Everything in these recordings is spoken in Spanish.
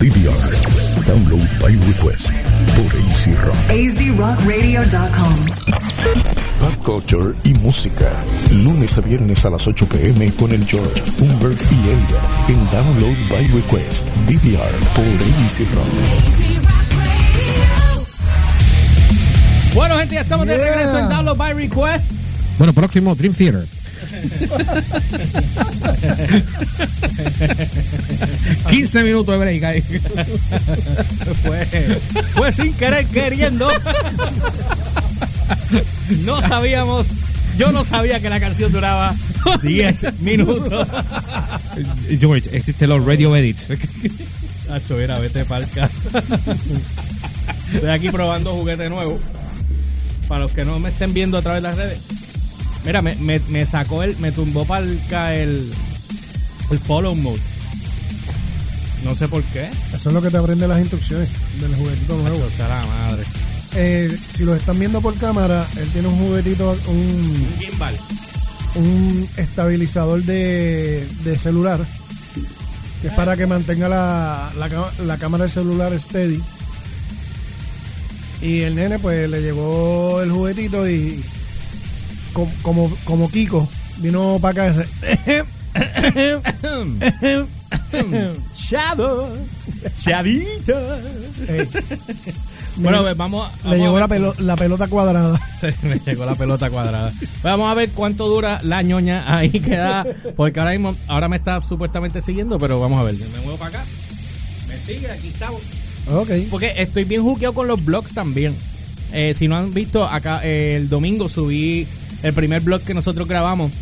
DVR. Download by request por AC Rock. AZRockRadio.com. Pop culture y música. Lunes a viernes a las 8 pm con el George, Humbert y Elliot en Download by Request. DVR por AC Rock. Bueno, gente, ya estamos de regreso en Download by Request. Bueno, próximo Dream Theater. 15 minutos de break ahí. Fue, fue sin querer queriendo. No sabíamos, yo no sabía que la canción duraba 10 minutos. George, existen los radio edits. Nacho, mira, vete palca. Estoy aquí probando juguete nuevo. Para los que no me estén viendo a través de las redes. Mira, me, me, me sacó el, me tumbó palca el, el follow mode. No sé por qué. Eso es lo que te aprende las instrucciones del juguetito nuevo. La madre. Eh, si los están viendo por cámara, él tiene un juguetito, un, Un gimbal. un estabilizador de, de celular, que es para que mantenga la, la, la cámara del celular steady. Y el nene, pues le llegó el juguetito y com- como, como Kiko, vino para acá dice, Chavo. Chavito. Ey, Bueno, pues vamos, le llegó a la, pelo- la pelota cuadrada. Se me llegó la pelota cuadrada. Vamos a ver cuánto dura la ñoña ahí queda. Porque ahora mismo, ahora me está supuestamente siguiendo, pero vamos a ver. Me muevo para acá. Me sigue, aquí estamos. Ok. Porque estoy bien juqueado con los blogs también. Eh, si no han visto, acá eh, el domingo subí el primer blog que nosotros grabamos.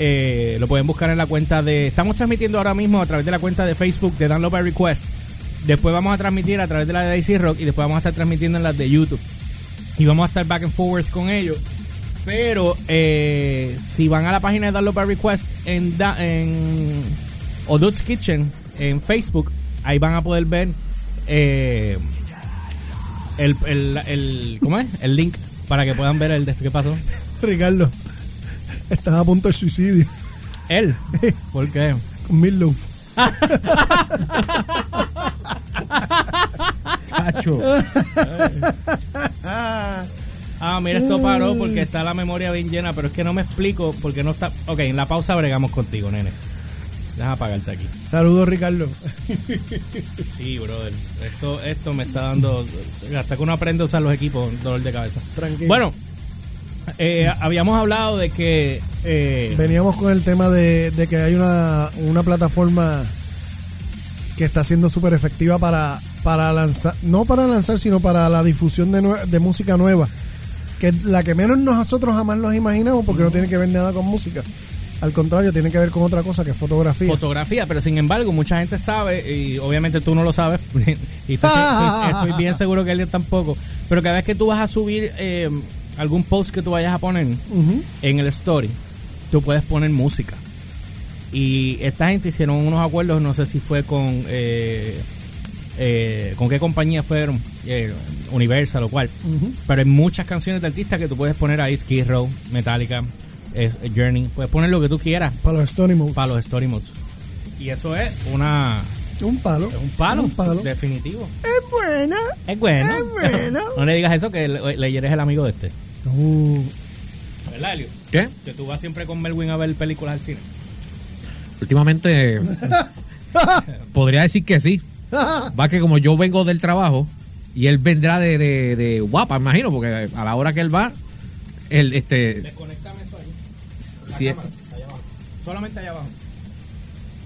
Eh, lo pueden buscar en la cuenta de. Estamos transmitiendo ahora mismo a través de la cuenta de Facebook de Download by Request. Después vamos a transmitir a través de la de Daisy Rock y después vamos a estar transmitiendo en las de YouTube. Y vamos a estar back and forwards con ellos. Pero eh, si van a la página de Download by Request en, da- en Kitchen en Facebook, ahí van a poder ver eh, el, el, el- ¿cómo es? el link para que puedan ver el de qué pasó. Ricardo, estaba a punto de suicidio Él. ¿Por qué? con Meatloaf. Chacho. Ah, mira, esto paró porque está la memoria bien llena, pero es que no me explico porque no está. Ok, en la pausa bregamos contigo, nene. Déjame apagarte aquí. Saludos, Ricardo. Sí, brother. Esto, esto me está dando. Hasta que uno aprende a usar los equipos, dolor de cabeza. Tranquilo. Bueno, eh, habíamos hablado de que. eh, Veníamos con el tema de, de que hay una, una plataforma que está siendo súper efectiva para, para lanzar, no para lanzar, sino para la difusión de, nue- de música nueva. Que es la que menos nosotros jamás nos imaginamos porque no tiene que ver nada con música. Al contrario, tiene que ver con otra cosa que es fotografía. fotografía, pero sin embargo, mucha gente sabe, y obviamente tú no lo sabes, y estoy, estoy- estoy bien seguro que él tampoco, pero cada vez que tú vas a subir eh, algún post que tú vayas a poner en el story, tú puedes poner música. Y esta gente hicieron unos acuerdos, no sé si fue con... eh, eh, con qué compañía fueron, eh, Universal o cual. Pero hay muchas canciones de artistas que tú puedes poner ahí, Skid Row, Metallica, es- Journey, puedes poner lo que tú quieras Para los Stony Modes. para los story modes. Y eso es una Un palo. un palo, Un palo. definitivo. Es buena. Es bueno. Es bueno. no le digas eso que le, le eres el amigo de este. Uh, ¿Verdad, Elio? ¿Qué? Que tú vas siempre con Melwin a ver películas al cine. Últimamente podría decir que sí. Va que como yo vengo del trabajo y él vendrá de, de, de guapa, imagino, porque a la hora que él va, él este Desconéctame eso ahí. si es, allá abajo. Solamente allá abajo.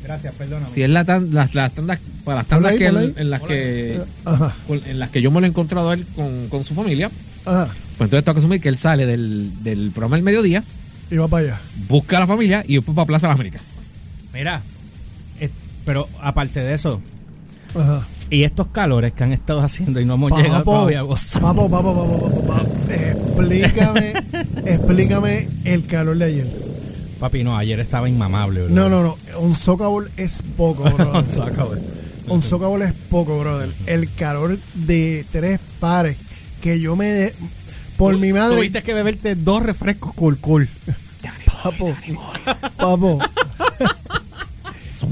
Gracias, perdóname. si es la tan- las, las tandas para las tandas ahí, que él- en las que ajá. en las que yo me lo he encontrado a él con, con su familia, Ajá. Pues entonces tengo que asumir que él sale del, del programa del mediodía, Y va para allá. busca a la familia y después para Plaza Las Américas. Mira, es- pero aparte de eso, Ajá. y estos calores que han estado haciendo y no hemos llegado todavía a gozar. papo, papo, papo, papo, papo. Explícame, explícame el calor de ayer. Papi, no, ayer estaba inmamable, bro. No, no, no. Un socavol es poco, brother. Saca, güey. Un socavol es poco, brother. El calor de tres pares que yo me... de- por mi madre... Tuviste que beberte dos refrescos cool cool. Papo, papo.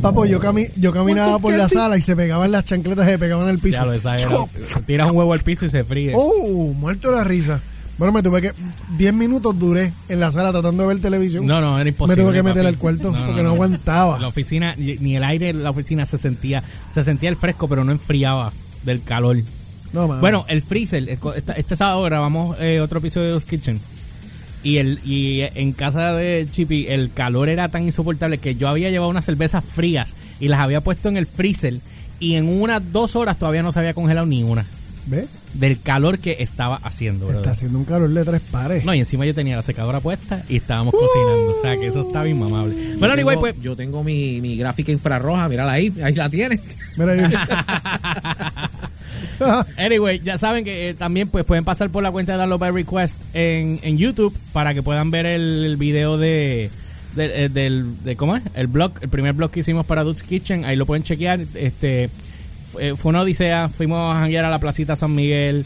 Papo, yo, cami- yo caminaba por la sala y se pegaban las chancletas, se pegaban al piso. Ya lo. Tiras un huevo al piso y se fríe. ¡Oh! Muerto la risa. Bueno, me tuve que. 10 minutos duré en la sala tratando de ver televisión. No, no, era me imposible. tuve que meter papi. al cuarto porque no, aguantaba. La oficina, ni el aire en la oficina se sentía, se sentía el fresco, pero no enfriaba del calor. No. Bueno, el freezer, este sábado grabamos eh, otro episodio de Los Kitchen. Y, el, y en casa de Chippy el calor era tan insoportable que yo había llevado unas cervezas frías y las había puesto en el freezer y en unas dos horas todavía no se había congelado ni una ¿Ves? del calor que estaba haciendo. brother. Está haciendo un calor de tres pares. No, y encima yo tenía la secadora puesta y estábamos cocinando. O sea, que eso está bien mamable. Bueno, Tengo- pues... Yo tengo mi, mi gráfica infrarroja, mírala ahí, ahí la tienes. Mira, yo- Anyway, ya saben que eh, también pues pueden pasar por la cuenta de Download by Request en, en YouTube para que puedan ver el, el video de, de- eh, del de cómo es el blog, el primer blog que hicimos para Dude's Kitchen, ahí lo pueden chequear. Este fue, fue una odisea, fuimos a janguear a la placita San Miguel,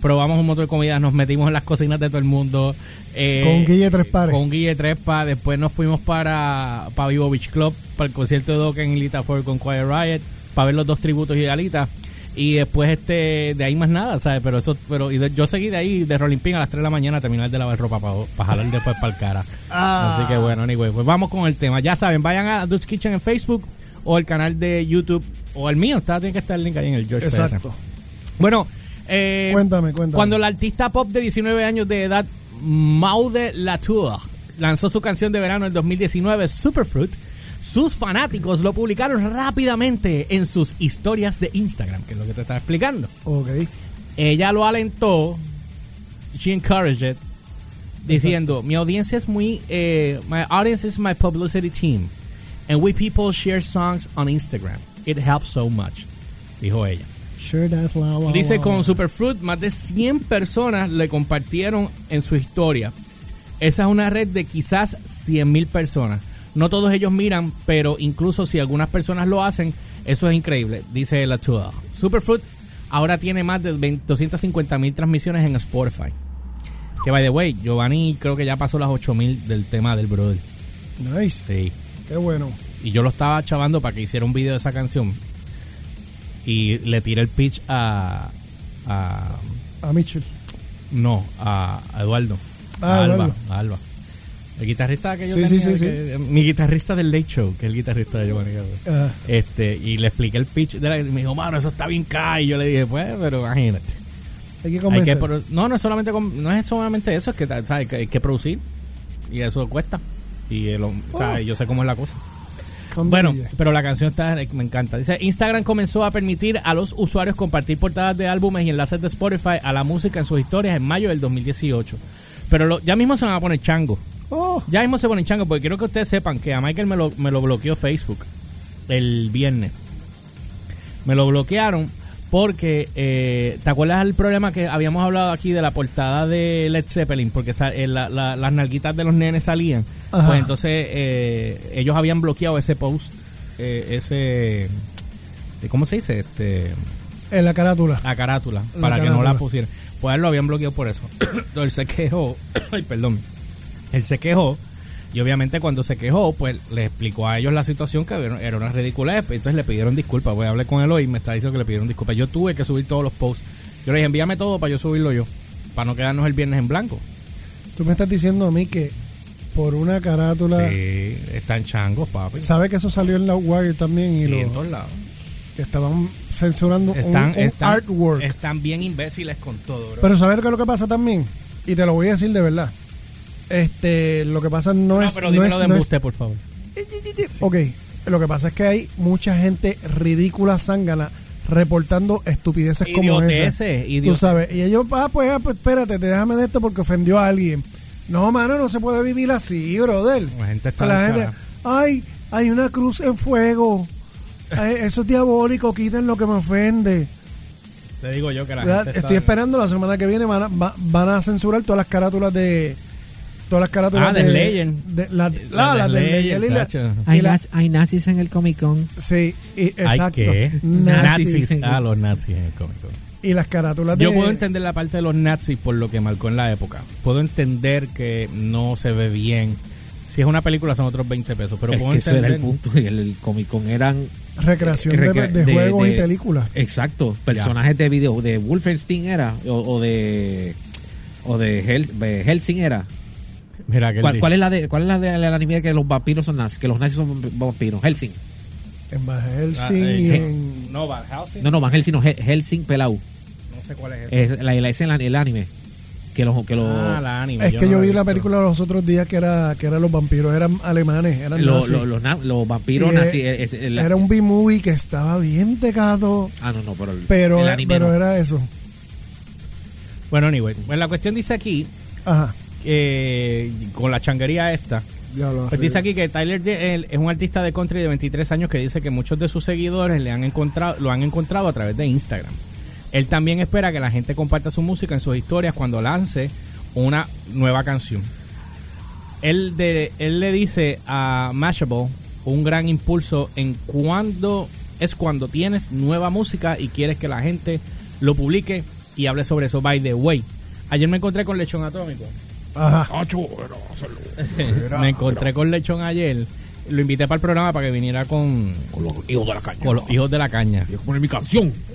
probamos un montón de comidas, nos metimos en las cocinas de todo el mundo. eh, Con Guille Tres Pares. Con Guille Trespa, después nos fuimos para, para Vivo Beach Club, para el concierto de Dokken y Lita Ford con Quiet Riot, para ver los dos tributos y Galita. Y después este de ahí más nada, ¿sabes? Pero eso, pero y de- yo seguí de ahí de Rolling Pin a las 3 de la mañana a terminar de lavar ropa para, para jalar después para el cara. Ah. Así que bueno, anyway, pues vamos con el tema. Ya saben, vayan a Dutch Kitchen en Facebook o el canal de YouTube o el mío, está, tiene que estar el link ahí en el George PR. Exacto. Bueno, eh, Cuéntame, cuéntame. Cuando la artista pop de 19 años de edad, Maude Latour, lanzó su canción de verano en 2019, Superfruit, sus fanáticos lo publicaron rápidamente en sus historias de Instagram, que es lo que te estaba explicando. Ok. Ella lo alentó, she encouraged it, diciendo, mi audiencia es muy, eh, my audience is my publicity team, and we people share songs on Instagram. It helps so much, dijo ella. Sure that's la, la, Dice la. con Superfruit más de 100 personas le compartieron en su historia. Esa es una red de quizás 100 mil personas. No todos ellos miran, pero incluso si algunas personas lo hacen, eso es increíble, dice la Tua. Superfruit ahora tiene más de 250 mil transmisiones en Spotify. Que by the way, Giovanni creo que ya pasó las 8 mil del tema del brother. Nice. Sí. Qué bueno. Y yo lo estaba chavando para que hiciera un video de esa canción. Y le tiré el pitch a, a A Mitchell. No, a, a Eduardo. Ah, a Alba, Eduardo. a Alba. El guitarrista que yo Sí, sí, tenía, sí, que- Mi guitarrista del Late Show, que es el guitarrista de Giovanni Galvez. Ah, Este, y le expliqué el pitch de la y me dijo, mano, eso está bien K. Y yo le dije, pues, pero imagínate. hay que Hay convencer. que no, no es solamente no es solamente eso, es que ¿sabes? Que hay que producir. Y eso cuesta. Y el, sea, Oh. yo sé cómo es la cosa. Bueno, pero la canción está, me encanta. Dice, Instagram comenzó a permitir a los usuarios compartir portadas de álbumes y enlaces de Spotify a la música en sus historias en mayo del 2018. Pero lo- ya mismo se van a poner chango. Oh, Ya mismo se ponen chango porque quiero que ustedes sepan que a Michael me lo, me lo bloqueó Facebook el viernes. Me lo bloquearon porque, eh, ¿te acuerdas el problema que habíamos hablado aquí de la portada de Led Zeppelin? Porque eh, la- la- las nalguitas de los nenes salían. Ajá. Pues entonces eh, ellos habían bloqueado ese post, eh, ese... eh, ¿Cómo se dice? Este, en la carátula. la carátula, La para que no la pusieran. Pues lo habían bloqueado por eso. Entonces se quejó. Ay, perdón. Él se quejó. Y obviamente cuando se quejó, pues le explicó a ellos la situación que era una ridiculez. Entonces le pidieron disculpas. Voy a hablar con él hoy y me está diciendo que le pidieron disculpas. Yo tuve que subir todos los posts. Yo le dije, envíame todo para yo subirlo yo. Para no quedarnos el viernes en blanco. Tú me estás diciendo a mí que por una carátula. Sí, están changos, papi. Sí, ¿Sabe que eso salió en la Wire también? Y lo, en todos lados. que estaban censurando un- Están, un, están, artwork. están bien imbéciles con todo, bro. Pero ¿sabes qué es lo que pasa también? Y te lo voy a decir de verdad. Este, lo que pasa no, no, es. pero no dímelo es- de no es- por favor. Ok, lo que pasa es que hay mucha gente ridícula, zángana, reportando estupideces como esa. Idioteces, Tú sabes, y ellos, ah, pues, ah, pues espérate, déjame de esto porque ofendió a alguien. No, mano, no se puede vivir así, brother. La gente está La gente, ay, hay una cruz en fuego. Ay, eso es diabólico, quiten lo que me ofende. Te digo yo que la gente Estoy está- esperando la semana que viene van a, va- van a censurar todas las carátulas de todas las carátulas Ah, de Legend. de- la- Hay, la- hay nazis en el Comic Con. sí, y, exacto. ¿Hay qué? Nazis. Nazis. Ah, los nazis en el cómic. Y las carátulas de Yo puedo entender la parte de los nazis por lo que marcó en la época. Puedo entender que no se ve bien Si es una película son otros 20 pesos, pero es puedo que ese era el entender- punto. y El, el Comic Con eran. Recreación eh, de, recre- de de- juegos de- y películas. Exacto. Personajes de video. De Wolfenstein era. O, o de. O de, Hel- de Helsing era. Mira que él ¿Cuál, es la de cuál es la de la anime que los vampiros son nazis? Que los nazis son vampiros. Helsing. En Van Ah, Helsing eh, y ¿qué? en... No, Van Helsing. No, no, Van Helsing no. Hel- Helsing Pelau. No sé cuál es ese. Es la, la el anime. Que los. Que los ah, la anime. Es que yo vi la película los otros días que era que eran los vampiros, eran alemanes, eran lo- nazis. lo- los, los vampiros Y, eh, nazis. es- es- la- era un B-movie que estaba bien pegado, ah, no, no, pero, el, pero, el anime pero no. era eso. Bueno, anyway. Bueno, la cuestión dice aquí, Ajá. Eh, con la changuería esta, Pues dice aquí que Tyler es un artista de country de 23 años que dice que muchos de sus seguidores le han encontrado, lo han encontrado a través de Instagram. Él también espera que la gente comparta su música en sus historias cuando lance una nueva canción. Él, de, él le dice a Mashable un gran impulso en cuando es cuando tienes nueva música y quieres que la gente lo publique y hable sobre eso. By the way, ayer me encontré con Lechón Atómico. Ajá. me encontré con Lechón ayer. Lo invité para el programa para que viniera con, Con los hijos de la caña. con los hijos de la caña. Yo poner mi canción.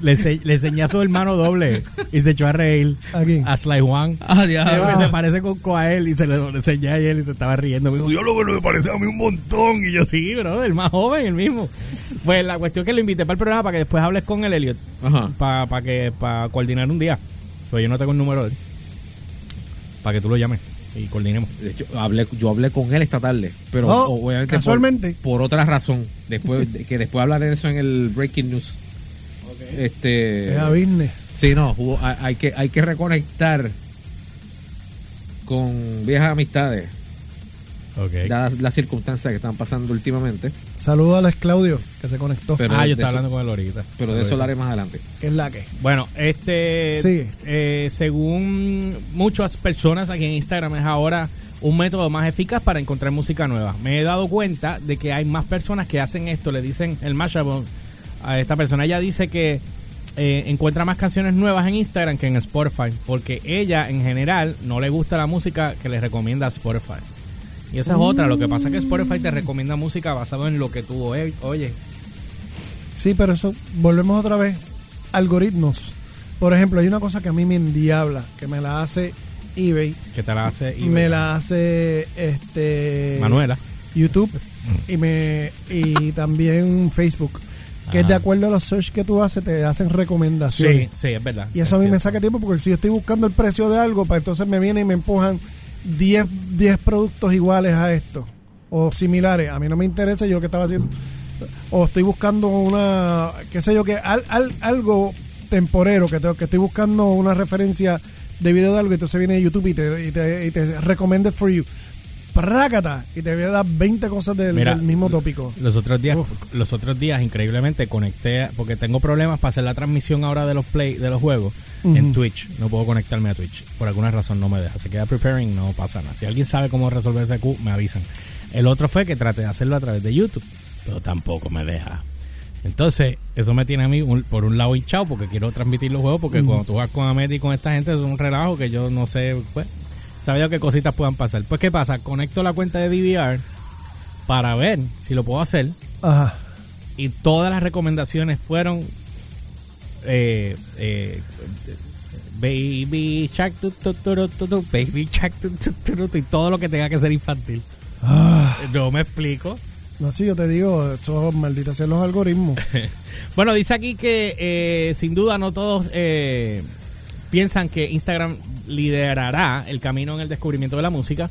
le, ense- le enseñé a su hermano doble y se echó a reír. ¿A quién? A Sly Juan. Ah, diablo. Que se parece con Coael y se lo lo enseñé a él y se estaba riendo. Me dijo, yo lo que me parece a mí un montón. Y yo, sí, bro, el más joven, el mismo. Pues la cuestión es que lo invité para el programa para que después hables con el Elliot. Ajá. Para que para coordinar un día. Pues yo no tengo el número de él. Para que tú lo llames y coordinemos. De hecho, hablé, yo hablé con él esta tarde, pero Oh, obviamente casualmente. Por, otra razón. Después de- que después hablaré de eso en el breaking news. Este. Es a business. Sí, no, hubo- hay, hay que hay que reconectar con viejas amistades, Ok. dadas las circunstancias que están pasando últimamente. Saludos a Alex Claudio, que se conectó. Pero ah, de yo estaba eso- hablando con él ahorita. Pero de eso hablaré más adelante. que es la que. Bueno, este, Sigue. eh, según muchas personas aquí en Instagram es ahora un método más eficaz para encontrar música nueva. Me he dado cuenta de que hay más personas que hacen esto, le dicen el Mashable a esta persona. Ella dice que eh, encuentra más canciones nuevas en Instagram que en Spotify, porque ella en general no le gusta la música que le recomienda Spotify. Y esa es otra, lo que pasa es que Spotify te recomienda música basado en lo que tú oye- oyes. Sí, pero eso, volvemos otra vez. Algoritmos. Por ejemplo, hay una cosa que a mí me endiabla, que me la hace eBay, Que te la hace y me la hace este Manuela. YouTube y me y también Facebook. Que es de acuerdo a los search que tú haces, te hacen Sí, recomendaciones. sí, es verdad. Y eso a mí me saca tiempo porque si yo estoy buscando el precio de algo, pues entonces me vienen y me empujan 10, 10 productos iguales a esto o similares. A mí no me interesa yo lo que estaba haciendo. O estoy buscando una, qué sé yo, que al, al- algo temporero, que, tengo, que estoy buscando una referencia de video de algo y entonces viene YouTube y te, y te, y te recommended for you. Prácata, y te voy a dar 20 cosas del, Mira, del mismo tópico. Los otros días, los otros días increíblemente conecté porque tengo problemas para hacer la transmisión ahora de los play de los juegos en. Twitch. No puedo conectarme a Twitch. Por alguna razón no me deja. Se queda preparing, no pasa nada. Si alguien sabe cómo resolver ese Q, me avisan. El otro fue que traté de hacerlo a través de YouTube, pero tampoco me deja. Entonces, eso me tiene a mí un- por un lado hinchado porque quiero transmitir los juegos porque cuando tú vas con Amet y con esta gente es un relajo que yo no sé, pues, sabía qué cositas puedan pasar. Pues, ¿qué pasa? Conecto la cuenta de DVR para ver si lo puedo hacer Ajá. y todas las recomendaciones fueron eh, eh, Baby Shark tu, tu, tu, Baby Shark y todo lo que tenga que ser infantil. Ah, No me explico. no, sí, yo te digo, eso maldita sean los algoritmos. Bueno, dice aquí que eh, sin duda no todos eh, piensan que Instagram liderará el camino en el descubrimiento de la música.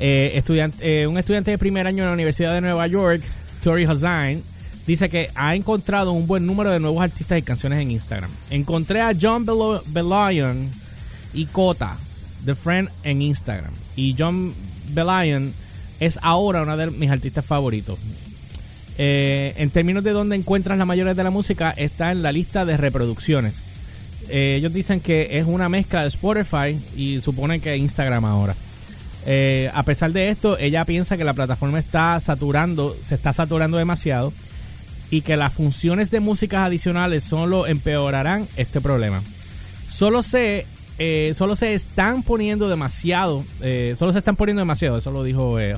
Eh, estudiante, eh, un estudiante de primer año en la Universidad de Nueva York, Tori Hossain, dice que ha encontrado un buen número de nuevos artistas y canciones en Instagram. Encontré a John Belo- Belayon y Cota, The Friend, en Instagram. Y John Belayon es ahora uno de mis artistas favoritos. Eh, en términos de dónde encuentras la mayoría de la música, está en la lista de reproducciones. Eh, ellos dicen que es una mezcla de Spotify y suponen que Instagram ahora. Eh, a pesar de esto, ella piensa que la plataforma está saturando, se está saturando demasiado y que las funciones de músicas adicionales solo empeorarán este problema. Solo sé eh, solo se están poniendo demasiado, eh, solo se están poniendo demasiado, eso lo dijo eh.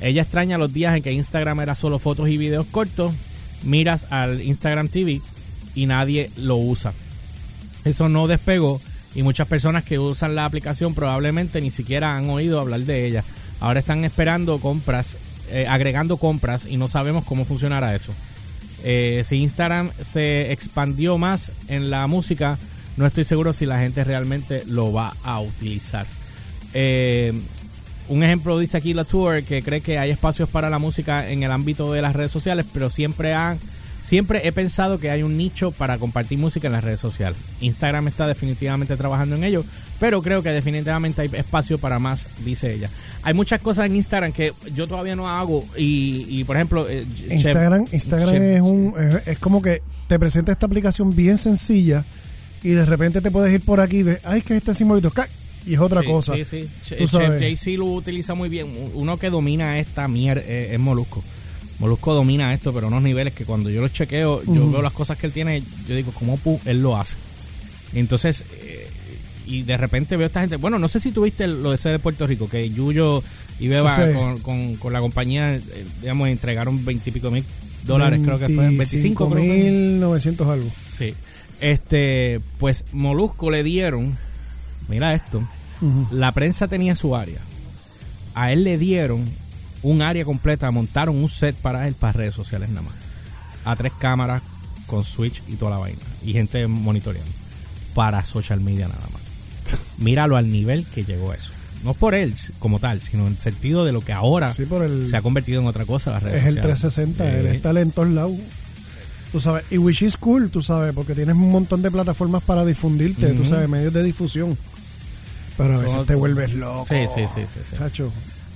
Ella extraña los días en que Instagram era solo fotos y videos cortos, miras al Instagram TV y nadie lo usa. Eso no despegó y muchas personas que usan la aplicación probablemente ni siquiera han oído hablar de ella. Ahora están esperando compras, eh, agregando compras y no sabemos cómo funcionará eso. Eh, si Instagram se expandió más en la música, no estoy seguro si la gente realmente lo va a utilizar. Eh, un ejemplo dice aquí la tour que cree que hay espacios para la música en el ámbito de las redes sociales, pero siempre han siempre he pensado que hay un nicho para compartir música en las redes sociales. Instagram está definitivamente trabajando en ello, pero creo que definitivamente hay espacio para más, dice ella. Hay muchas cosas en Instagram que yo todavía no hago y, y, por ejemplo, eh, Chef- Instagram, Instagram Chef- es un es, es como que te presenta esta aplicación bien sencilla y de repente te puedes ir por aquí y ves, ay, que este simbolito, y es otra Sí, cosa. Sí, sí. Jay-Z lo utiliza muy bien. Uno que domina esta mierda es, es Molusco. Molusco domina esto, pero unos niveles que cuando yo lo chequeo, yo veo las cosas que él tiene, yo digo, ¿cómo pu- él lo hace? Entonces, eh, y de repente veo a esta gente. Bueno, no sé si tuviste lo de ser de Puerto Rico, que Yuyo y Beba con, con- con la compañía, eh, digamos, entregaron veintipico mil dólares, creo que fue. 25 creo que fue. mil 900 algo. Sí. Este, pues Molusco le dieron, mira esto, la prensa tenía su área. A él le dieron un área completa, montaron un set para él para redes sociales nada más. A tres cámaras con switch y toda la vaina. Y gente monitoreando. Para social media nada más. Míralo al nivel que llegó eso. No por él como tal, sino en el sentido de lo que ahora Sí, por el, se ha convertido en otra cosa las redes es el sociales. 360, él Eh, está en todos lados. Tú sabes, y which is cool, tú sabes, porque tienes un montón de plataformas para difundirte, tú sabes, medios de difusión. Pero a veces te vuelves loco. Sí, sí, sí, sí, sí. Chacho.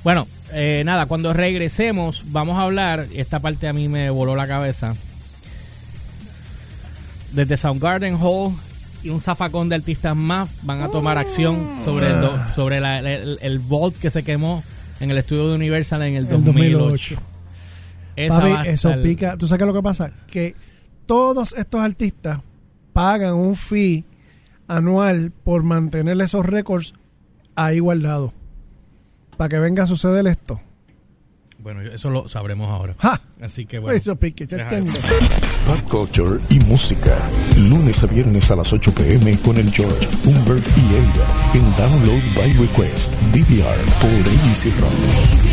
Bueno, eh, nada, cuando regresemos vamos a hablar, esta parte a mí me voló la cabeza, desde Soundgarden Hall y un zafacón de artistas más van a tomar acción sobre el, do- sobre la- el, el Vault que se quemó en el estudio de Universal en el En 2008. 2008. Esa Papi, eso pica. ¿Tú sabes qué es lo que pasa? Que todos estos artistas pagan un fee anual por mantener esos récords ahí guardados. Para que venga a suceder esto. Bueno, eso lo sabremos ahora. ¡Ja! Así que bueno. Eso pique. Pop Culture y música. Lunes a viernes a las 8 pm con el George, Humbert y Elliot en Download by Request, DVR por AC Rock.